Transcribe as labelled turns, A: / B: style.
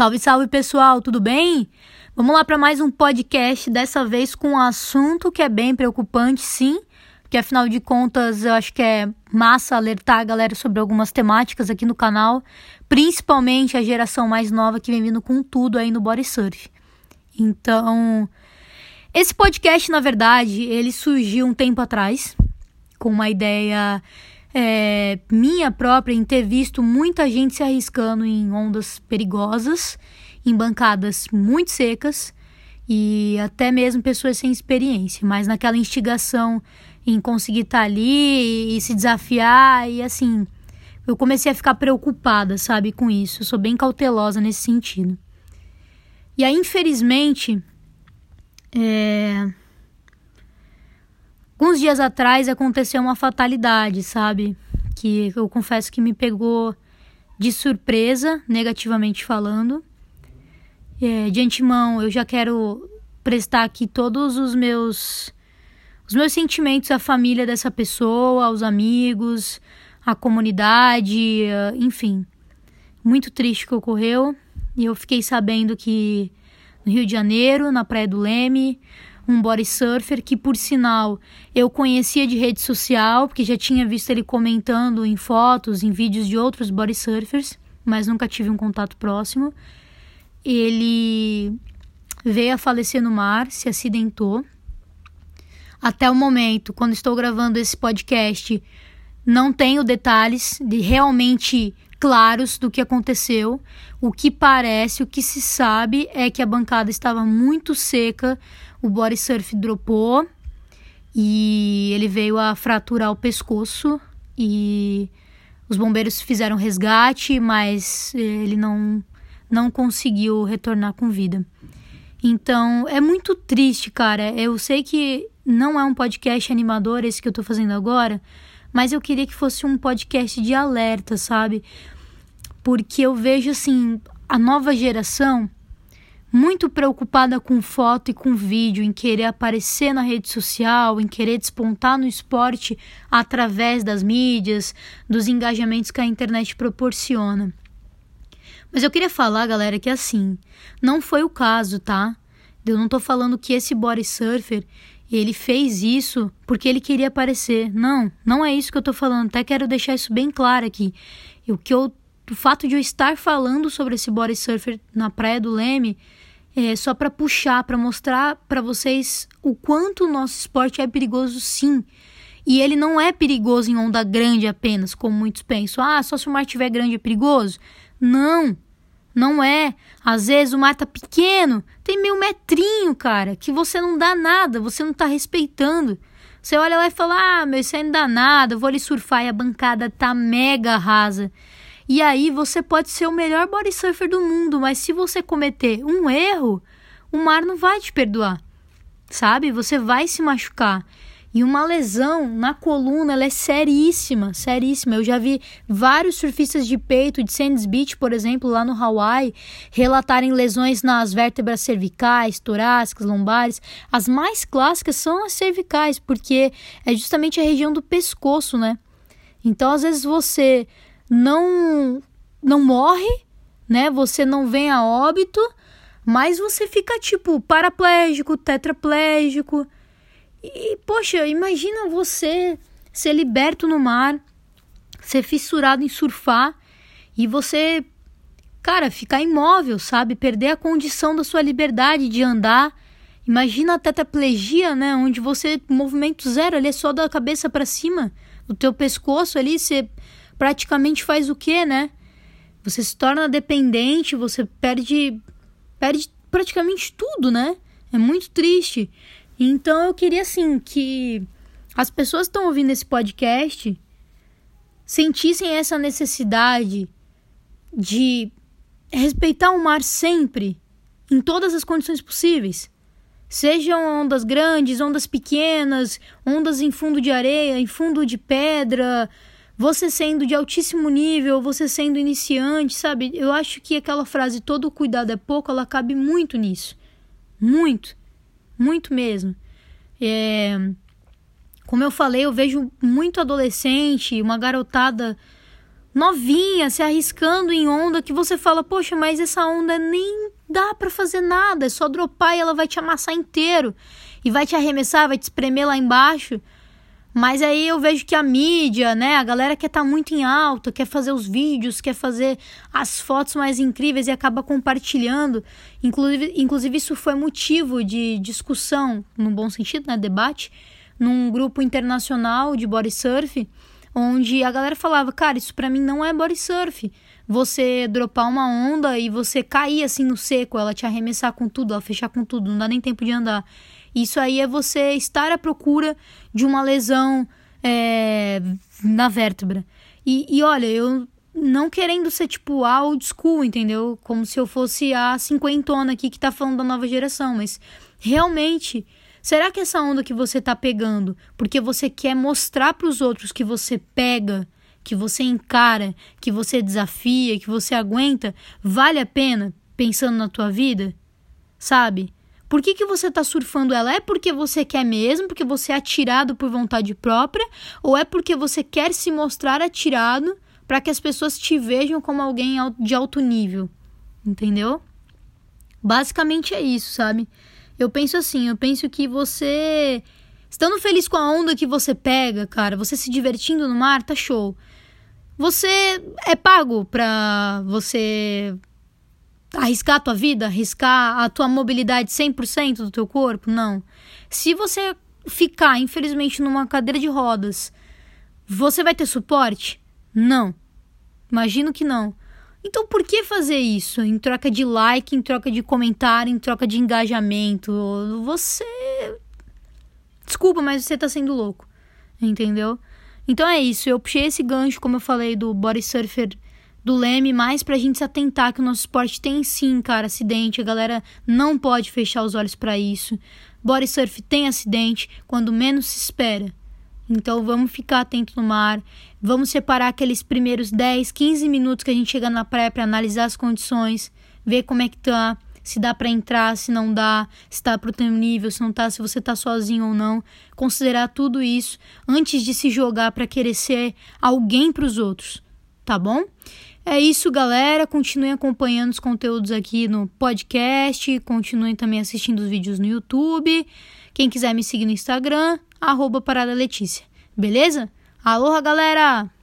A: Salve, salve pessoal, tudo bem? Vamos lá para mais um podcast, dessa vez com um assunto que é bem preocupante, sim, porque afinal de contas eu acho que é massa alertar a galera sobre algumas temáticas aqui no canal, principalmente a geração mais nova que vem vindo com tudo aí no body surf. Então, esse podcast, na verdade, ele surgiu um tempo atrás com uma ideia é, minha própria em ter visto muita gente se arriscando em ondas perigosas, em bancadas muito secas e até mesmo pessoas sem experiência, mas naquela instigação em conseguir estar tá ali e se desafiar e assim, eu comecei a ficar preocupada, sabe, com isso. Eu sou bem cautelosa nesse sentido. E aí, infelizmente, é, Alguns dias atrás aconteceu uma fatalidade, sabe? Que eu confesso que me pegou de surpresa, negativamente falando. É, de antemão, eu já quero prestar aqui todos os meus os meus sentimentos à família dessa pessoa, aos amigos, à comunidade, enfim. Muito triste que ocorreu. E eu fiquei sabendo que no Rio de Janeiro, na Praia do Leme, um body surfer que, por sinal, eu conhecia de rede social, porque já tinha visto ele comentando em fotos, em vídeos de outros body surfers, mas nunca tive um contato próximo. Ele veio a falecer no mar, se acidentou. Até o momento, quando estou gravando esse podcast, não tenho detalhes de realmente claros do que aconteceu. O que parece, o que se sabe é que a bancada estava muito seca, o body surf dropou e ele veio a fraturar o pescoço e os bombeiros fizeram resgate, mas ele não não conseguiu retornar com vida. Então, é muito triste, cara. Eu sei que não é um podcast animador esse que eu tô fazendo agora, mas eu queria que fosse um podcast de alerta, sabe? Porque eu vejo assim, a nova geração muito preocupada com foto e com vídeo, em querer aparecer na rede social, em querer despontar no esporte através das mídias, dos engajamentos que a internet proporciona. Mas eu queria falar, galera, que assim, não foi o caso, tá? Eu não tô falando que esse body surfer, ele fez isso porque ele queria aparecer. Não, não é isso que eu tô falando. Até quero deixar isso bem claro aqui. O que eu o fato de eu estar falando sobre esse body surfer na Praia do Leme é só para puxar, para mostrar para vocês o quanto o nosso esporte é perigoso sim. E ele não é perigoso em onda grande apenas, como muitos pensam. Ah, só se o mar estiver grande é perigoso? Não, não é. Às vezes o mar tá pequeno, tem meio metrinho, cara, que você não dá nada, você não tá respeitando. Você olha lá e fala: Ah, meu, isso aí não dá nada, vou ali surfar e a bancada tá mega rasa. E aí você pode ser o melhor body surfer do mundo, mas se você cometer um erro, o mar não vai te perdoar. Sabe? Você vai se machucar. E uma lesão na coluna, ela é seríssima, seríssima. Eu já vi vários surfistas de peito de Sands Beach, por exemplo, lá no Hawaii, relatarem lesões nas vértebras cervicais, torácicas, lombares. As mais clássicas são as cervicais, porque é justamente a região do pescoço, né? Então, às vezes você não não morre, né? Você não vem a óbito, mas você fica tipo paraplégico, tetraplégico. E poxa, imagina você ser liberto no mar, ser fissurado em surfar e você, cara, ficar imóvel, sabe? Perder a condição da sua liberdade de andar. Imagina a tetraplegia, né? Onde você movimento zero, ali é só da cabeça para cima, do teu pescoço ali, você praticamente faz o quê, né? Você se torna dependente, você perde perde praticamente tudo, né? É muito triste. Então eu queria assim que as pessoas que estão ouvindo esse podcast sentissem essa necessidade de respeitar o mar sempre, em todas as condições possíveis. Sejam ondas grandes, ondas pequenas, ondas em fundo de areia, em fundo de pedra, você sendo de altíssimo nível, você sendo iniciante, sabe? Eu acho que aquela frase todo cuidado é pouco, ela cabe muito nisso. Muito. Muito mesmo. É... Como eu falei, eu vejo muito adolescente, uma garotada novinha, se arriscando em onda que você fala, poxa, mas essa onda nem dá para fazer nada, é só dropar e ela vai te amassar inteiro e vai te arremessar, vai te espremer lá embaixo. Mas aí eu vejo que a mídia, né, a galera quer estar tá muito em alta, quer fazer os vídeos, quer fazer as fotos mais incríveis e acaba compartilhando. Inclusive, inclusive isso foi motivo de discussão, no bom sentido, né, debate, num grupo internacional de body surf, onde a galera falava, cara, isso para mim não é body surf. Você dropar uma onda e você cair assim no seco, ela te arremessar com tudo, ela fechar com tudo, não dá nem tempo de andar. Isso aí é você estar à procura de uma lesão é, na vértebra. E, e olha, eu não querendo ser tipo a old school, entendeu? Como se eu fosse a cinquentona aqui que tá falando da nova geração, mas realmente, será que essa onda que você tá pegando, porque você quer mostrar para os outros que você pega, que você encara, que você desafia, que você aguenta, vale a pena pensando na tua vida? Sabe? Por que, que você está surfando ela? É porque você quer mesmo, porque você é atirado por vontade própria, ou é porque você quer se mostrar atirado para que as pessoas te vejam como alguém de alto nível? Entendeu? Basicamente é isso, sabe? Eu penso assim, eu penso que você estando feliz com a onda que você pega, cara, você se divertindo no mar, tá show. Você é pago pra você arriscar a tua vida, arriscar a tua mobilidade 100% do teu corpo? Não. Se você ficar, infelizmente, numa cadeira de rodas, você vai ter suporte? Não. Imagino que não. Então por que fazer isso? Em troca de like, em troca de comentário, em troca de engajamento? Você. Desculpa, mas você tá sendo louco. Entendeu? Então é isso. Eu puxei esse gancho, como eu falei, do body surfer do Leme, mais pra gente se atentar que o nosso esporte tem sim, cara, acidente. A galera não pode fechar os olhos para isso. Body surf tem acidente quando menos se espera. Então vamos ficar atento no mar. Vamos separar aqueles primeiros 10, 15 minutos que a gente chega na praia para analisar as condições, ver como é que tá, se dá para entrar, se não dá, se tá pro teu nível, se não tá, se você tá sozinho ou não. Considerar tudo isso antes de se jogar para querer ser alguém para os outros, tá bom? É isso, galera. Continuem acompanhando os conteúdos aqui no podcast. Continuem também assistindo os vídeos no YouTube. Quem quiser me seguir no Instagram, arroba. Beleza? Aloha, galera!